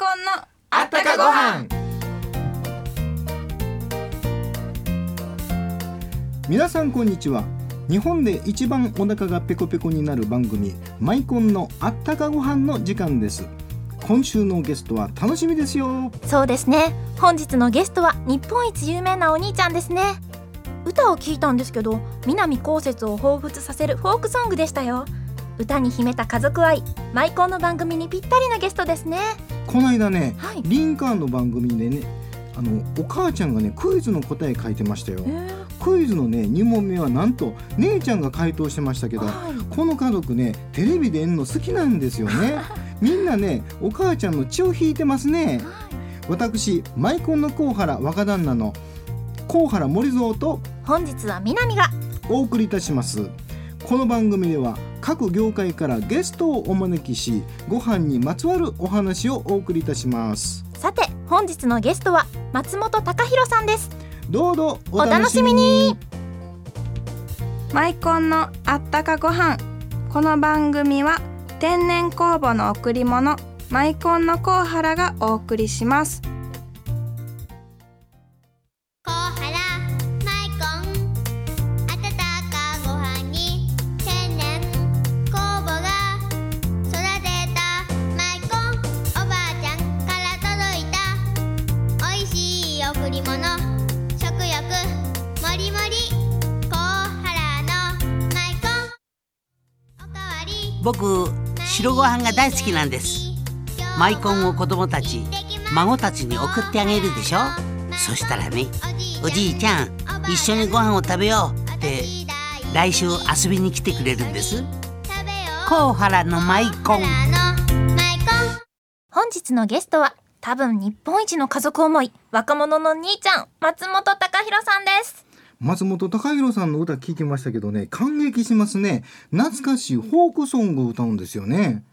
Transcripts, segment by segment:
コンのあったかご飯。皆さんこんにちは。日本で一番お腹がペコペコになる番組マイコンのあったかご飯の時間です。今週のゲストは楽しみですよ。そうですね。本日のゲストは日本一有名なお兄ちゃんですね。歌を聞いたんですけど南こうせつを彷彿させるフォークソングでしたよ。歌に秘めた家族愛マイコンの番組にぴったりなゲストですねこの間ね、はい。リンカーンの番組でねあのお母ちゃんがねクイズの答え書いてましたよ。えー。クイズのね2問目はなんと姉ちゃんが回答してましたけどはい。この家族ねテレビでんの好きなんですよね。みんなねお母ちゃんの血を引いてますね。私マイコンの甲原若旦那の甲原森蔵と本日は南が。お送りいたしますこの番組では各業界からゲストをお招きしご飯にまつわるお話をお送りいたします。さて本日のゲストは松本隆弘さんです。どうぞおお楽しみ楽しみに。マイコンのあったかご飯。この番組は天然酵母の贈り物マイコンのコウハラがお送りします僕白ご飯が大好きなんです。マイコンを子供たち孫たちに送ってあげるでしょ？そしたらねおじいちゃん一緒にご飯を食べようって来週遊びに来てくれるんです。甲原のマイコン本日のゲストは多分日本一の家族思い若者の兄ちゃん松本隆弘さんです。松本隆弘さんの歌聞きましたけどね感激しますね。懐かしいフォークソングを歌うんですよね。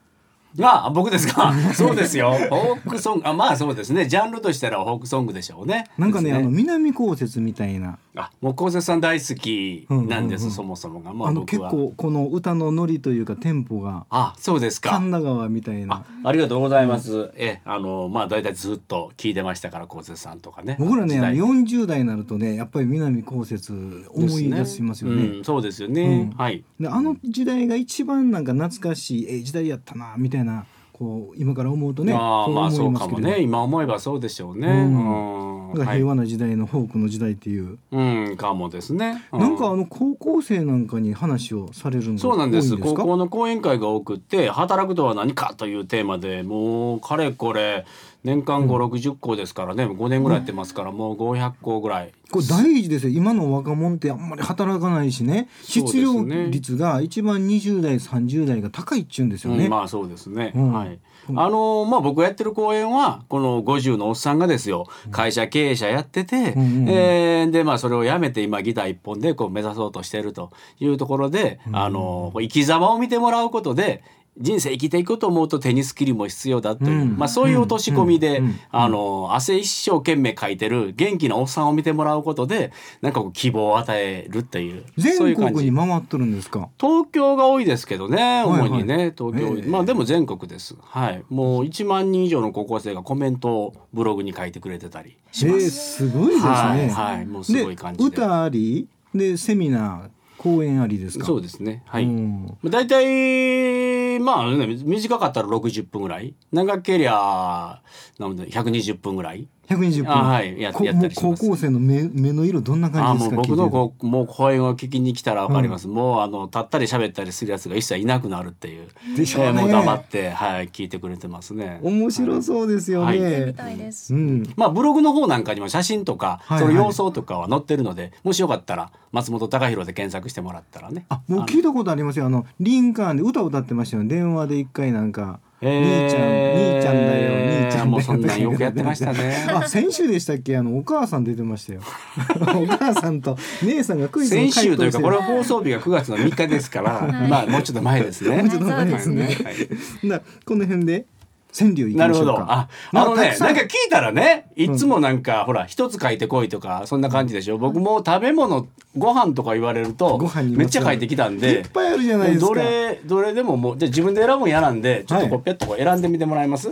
あ僕ですか？そうですよ。フォークソング。あまあそうですね。ジャンルとしたらフォークソングでしょうね。なんかねですあの南こうせつみたいな。あもう昴生さん大好きなんです、うんうんうん。そもそもが。まああの結構この歌のノリというかテンポが。あそうですか。神田川みたいあな。ありがとうございます、えあのまあ大体ずっと聞いてましたから昴生さんとかね。僕らねあの時代40代になるとねやっぱり南こうせつ思い出しますよね。うん、そうですよね、うん。はい。であの時代が一番なんか懐かしいええ時代やったなみたいなこう今から思うとねああまあそうかもね。今思えばそうでしょうね、うんうんだから平和な時代のフォークの時代っていう、うんかもですね、うなんかあの高校生なんかに話をされるのがそうなんです。高校の講演会が多くって働くとは何かというテーマでもうかれこれ年間5 6 0校ですからね。5年ぐらいやってますからもう500校ぐらい。これ大事ですよ。今の若者ってあんまり働かないしね。失業ね率が一番20代30代が高いっちゅうんですよね、うんまあそうですね、うん。はい。あのまあ僕がやってる講演はこの50のおっさんがですよ。会社経営者やってて、うんうんうん。えーでまあそれをやめて今ギター一本でこう目指そうとしてるというところで、あの生き様を見てもらうことで人生生きていくと思うとテニスキルも必要だという、うん。まあ、そういう落とし込みで、うん。うん。あの汗一生懸命かいてる元気なおっさんを見てもらうことでなんかこう希望を与えるっていう。そうい全う感じ国に回っとるんですか？東京が多いですけどね主にね、はい東京、ええ。まあでも全国です。はい。もう1万人以上の高校生がコメントをブログに書いてくれてたりします、えーすごいですね、はい、はい、もうすごい感じで歌あり？でセミナー？講演ありですか？そうですね。はい、うん。大体まあ、ね、短かったら60分ぐらい。長けりゃなので120分ぐらい120分。あはい。やこやったりします。もう高校生の目目の色どんなあ感じもう僕のこうもう声を聞きに来たらわかります、もうあの立ったり喋ったりするやつが一切いなくなるっていう。でしょうね。えーもう黙って、はい、聞いてくれてますね。て面白そうですよね、はい。みたいです。うん。まあブログの方なんかにも写真とか、はい。はいその様相とかは載ってるのでもしよかったら松本隆弘で検索してもらったらね。あもう聞いたことありますよ。あのリンカーンで歌歌ってましたよね。電話で一回なんか兄ちゃん兄ちゃんだよ兄ちゃんもうそんなんよくやってましたね。あ先週でしたっけ？あのお母さん出てましたよ。お母さんと姉さんがクイズの先週というかこれれ放送日が9月の3日ですから、まあもうちょっと前ですね。もうちょっと前ですね。はい。なこの辺で？川柳いきなるほど。ましょうか。あ、まあのね、なんか聞いたらね、いつもなんか、ほら、一つ書いてこいとか、そんな感じでしょ。僕も食べ物、ご飯とか言われるとめっちゃ書いてきたんいでっ、ぱいあるじゃないですか。どれ、どれでももう、じゃあ自分で選ぶん嫌なんで、ちょっとこはう、ペットこう選んでみてもらえます？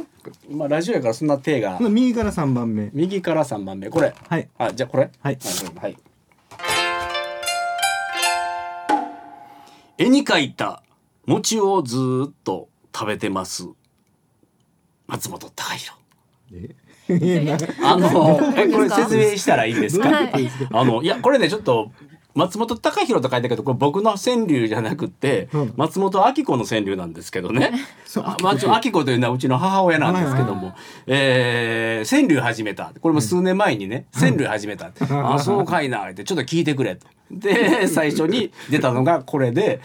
まあ、ラジオやからそんな手が。右から3番目。右から3番目、これ。はい。あ、じゃあこれ。はい。はい。絵に描いた餅をずーっと食べてます。松本隆弘。あの、え、これ説明したらいいですか？はいあの、いや、これね、ちょっと。松本隆弘と書いたけど、これ僕の川柳じゃなくて、うん松本明子の川柳なんですけどね。そうあまあ、ちょ明子というのはうちの母親なんですけども、えー川柳始めた。これも数年前にね、川柳始めた。あ、そうかいな、って、ちょっと聞いてくれと。で、最初に出たのがこれで、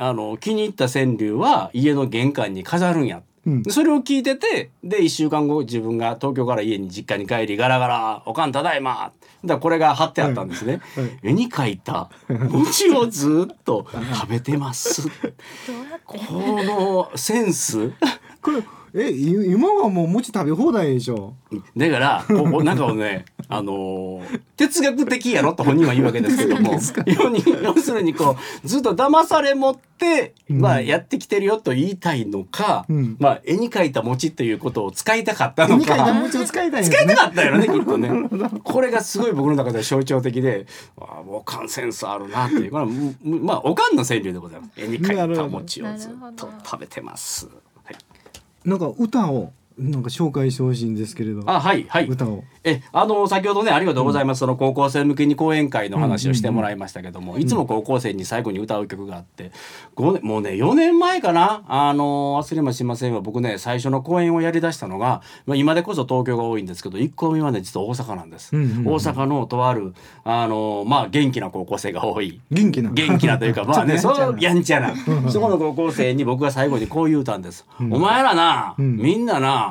あの、気に入った川柳は家の玄関に飾るんや。うん。でそれを聞いててで1週間後自分が東京から家に実家に帰りガラガラ「おかんただいま」だこれが貼ってあったんですね、絵に描いた。餅をずっと食べてます。このセンス。これえい今はもう餅食べ放題でしょ？だからここなんかねあのー哲学的やろと本人は言うわけですけども 要に要するにこうずっと騙されもって、まあ、やってきてるよと言いたいのか、うん。まあ、絵に描いた餅っていうことを使いたかったの2回か。餅を使いたいんです使いねたかったよねきっとね。これがすごい僕の中では象徴的でああもうおかんセンスあるなっていう。これはむむまあおかんの川柳でございます。絵に描いた餅をずっと食べてます、はい、なんか歌をなんか紹介してほしいんですけれど。あはいはい。歌を。えあの先ほどねありがとうございます、その高校生向けに講演会の話をしてもらいましたけども、いつも高校生に最後に歌う曲があって5年もうね4年前かな？あの忘れもしませんわ。僕ね最初の講演をやりだしたのが、まあ、今でこそ東京が多いんですけど1個目はね実は大阪なんです、うんうんうん大阪のとあるあのまあ元気な高校生が多い。元気な。元気なというか まあねそうやんちゃな。そこの高校生に僕が最後にこう言うたんです、お前らな、ん。みんなな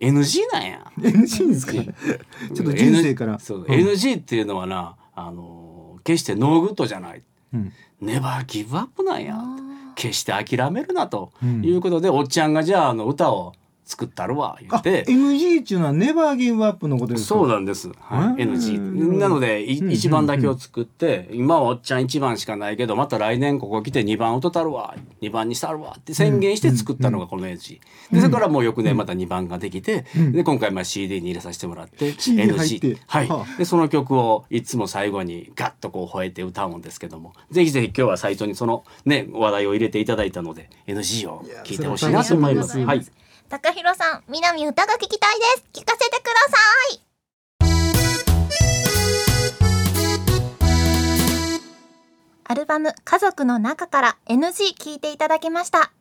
NG なんや。NG ですか？ちょっと人生から。N- そう、うん。NG っていうのはなあの決して no good じゃない。うん。 never give up なんや決して諦めるなとうん。いうことで、おっちゃんがじゃああの歌を作ったるわ言うて NG っていうのはネバーギブアップのことですか？そうなんです、はい、うん NG なので一番だけを作って今はおっちゃん一番しかないけどまた来年ここ来て二番歌たるわ二番にしたるわって宣言して作ったのがこの NG でそれからもう翌年また二番ができてうん。で今回まあ CD に入れさせてもらって CD 入って。NG はい。はでその曲をいつも最後にガッとこう吠えて歌うんですけどもぜひぜひ今日は最初にそのね話題を入れていただいたので NG を聞いてほしいなと思います。はい高弘さん、南歌が聞きたいです。聞かせてください。アルバム家族の中から NG 聞いていただきました。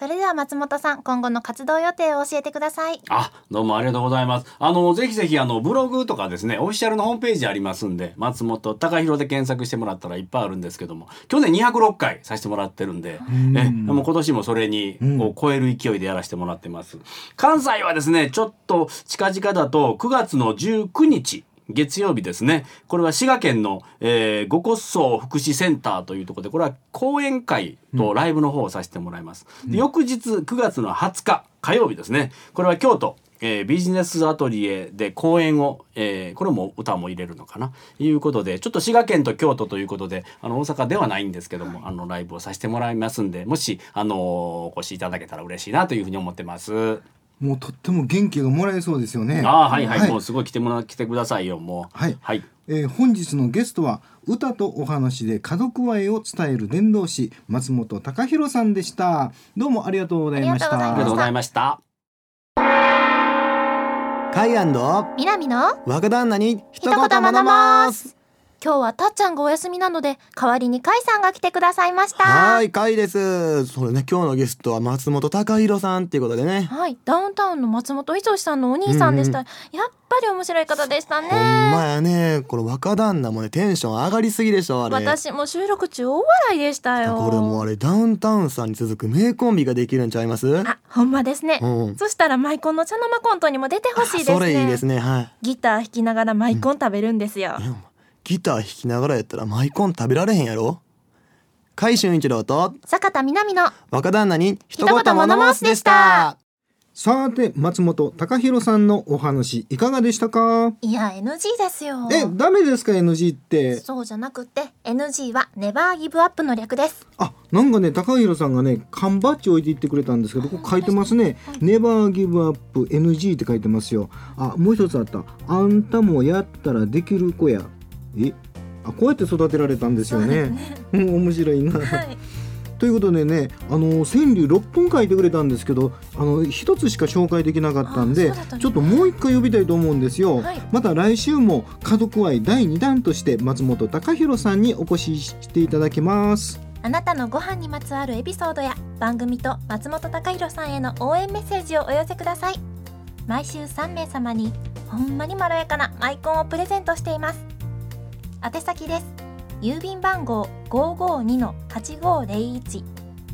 それでは松本さん、今後の活動予定を教えてください。あ、どうもありがとうございます。あの、ぜひぜひ、あの、ブログとかですね、オフィシャルのホームページありますんで、松本隆弘で検索してもらったらいっぱいあるんですけども、去年206回させてもらってるんで、んえ、もう今年もそれに、こう超える勢いでやらせてもらってます。関西はですね、ちょっと近々だと、9月の19日、月曜日ですね。これは滋賀県の、えー、五骨荘福祉センターというところで、これは講演会とライブの方をさせてもらいます。で翌日9月の20日火曜日ですね。これは京都。えービジネスアトリエで講演を、えーこれも歌も入れるのかな？いうことでちょっと滋賀県と京都ということであの大阪ではないんですけどもあのライブをさせてもらいますんでもしあのお越しいただけたら嬉しいなというふうに思ってます。もうとっても元気がもらえそうですよね。ああはいはい、はい。もうすごい来てもら来てくださいよもう。はい。はい。えー本日のゲストは歌とお話で家族愛を伝える伝道師松本隆弘さんでした。どうもありがとうございました。ありがとうございました。カイアンド南の若旦那に一言学ます今日はたっちゃんがお休みなので、代わりにカイさんが来てくださいました。はーい、カイです。それね、今日のゲストは松本隆弘さんっていうことでね。はい、ダウンタウンの松本人志さんのお兄さんでした。やっぱり面白い方でしたね。ほんまやね、この若旦那もね、テンション上がりすぎでしょ、あれ。私も収録中大笑いでしたよ。これもうあれ、ダウンタウンさんに続く名コンビができるんちゃいます？あ、ほんまですね。うんそしたらマイコンの茶の間コントにも出てほしいですね。それいいですね、はい。ギター弾きながらマイコン食べるんですよ。ギター弾きながらやったらマイコン食べられへんやろ？海俊一郎と坂田南の若旦那に一言物申すでした。さて松本隆弘さんのお話いかがでしたか？いや NG ですよ。えダメですか？NG って。そうじゃなくて NG はネバーギブアップの略です。あなんかね高弘さんがね缶バッジ置いていってくれたんですけどここ書いてますね「ネバーギブアップ NG」って書いてますよ。あもう一つあった「あんたもやったらできる子や」えあこうやって育てられたんですよね。うん面白いな、はい。ということでねあの川柳6本書いてくれたんですけどあの一つしか紹介できなかったんでね。ちょっともう一回呼びたいと思うんですよ、はい。また来週も家族愛第2弾として松本隆弘さんにお越ししていただきます。あなたのご飯にまつわるエピソードや番組と松本隆弘さんへの応援メッセージをお寄せください。毎週3名様にほんまにまろやかなマイコンをプレゼントしています宛先です。郵便番号552-8501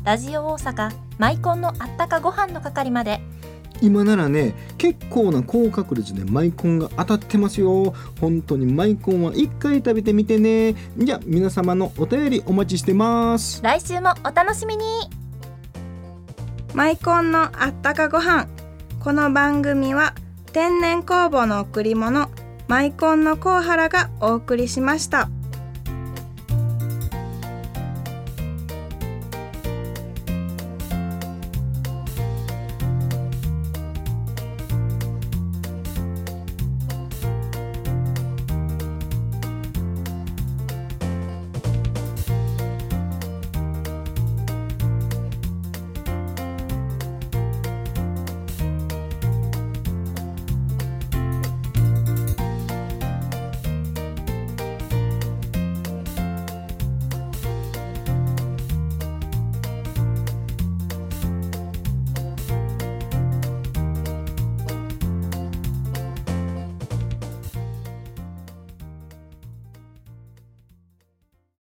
ラジオ大阪マイコンのあったかご飯の係まで。今ならね結構な高確率でマイコンが当たってますよ。本当にマイコンは一回食べてみてね。じゃあ皆様のお便りお待ちしてます。来週もお楽しみに。マイコンのあったかご飯。この番組は天然酵母の贈り物マイコンのコウハラがお送りしました。